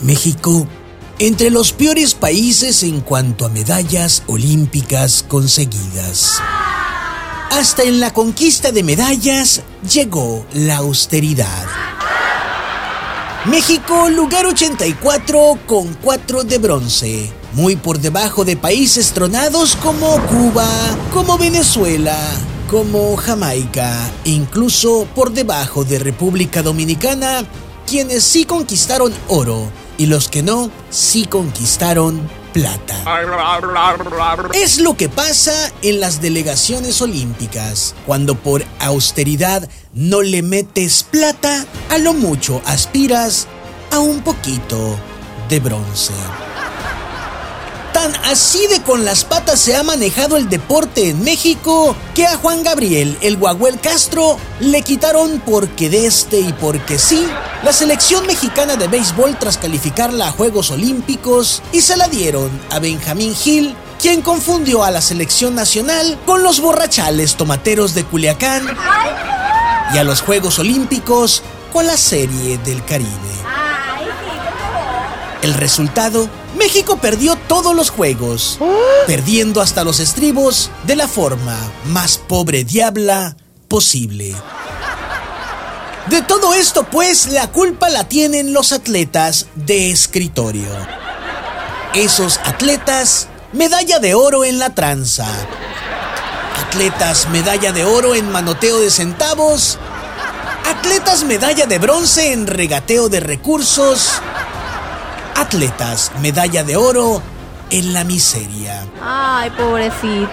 México, entre los peores países en cuanto a medallas olímpicas conseguidas. Hasta en la conquista de medallas llegó la austeridad. México, lugar 84 con 4 de bronce, muy por debajo de países tronados como Cuba, como Venezuela, como Jamaica, incluso por debajo de República Dominicana, quienes sí conquistaron oro y los que no, sí conquistaron plata. Es lo que pasa en las delegaciones olímpicas. Cuando por austeridad no le metes plata, a lo mucho aspiras a un poquito de bronce. Tan así de con las patas se ha manejado el deporte en México que a Juan Gabriel, el Guaguel Castro, le quitaron porque de este y porque sí la selección mexicana de béisbol tras calificarla a Juegos Olímpicos y se la dieron a Benjamín Gil, quien confundió a la selección nacional con los borrachales tomateros de Culiacán y a los Juegos Olímpicos con la Serie del Caribe. El resultado, México perdió todos los juegos, perdiendo hasta los estribos de la forma más pobre diabla posible. De todo esto, pues, la culpa la tienen los atletas de escritorio. Esos atletas, medalla de oro en la tranza. Atletas, medalla de oro en manoteo de centavos. Atletas, medalla de bronce en regateo de recursos atletas medalla de oro en la miseria. Ay, pobrecito.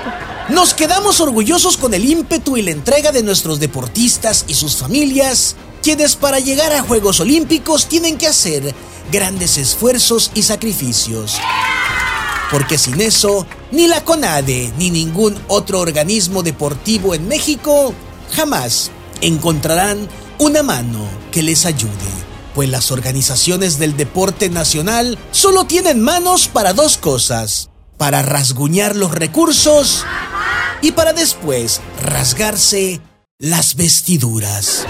Nos quedamos orgullosos con el ímpetu y la entrega de nuestros deportistas y sus familias, quienes para llegar a Juegos Olímpicos tienen que hacer grandes esfuerzos y sacrificios. Porque sin eso, ni la CONADE ni ningún otro organismo deportivo en México jamás encontrarán una mano que les ayude pues las organizaciones del deporte nacional solo tienen manos para dos cosas, para rasguñar los recursos y para después rasgarse las vestiduras.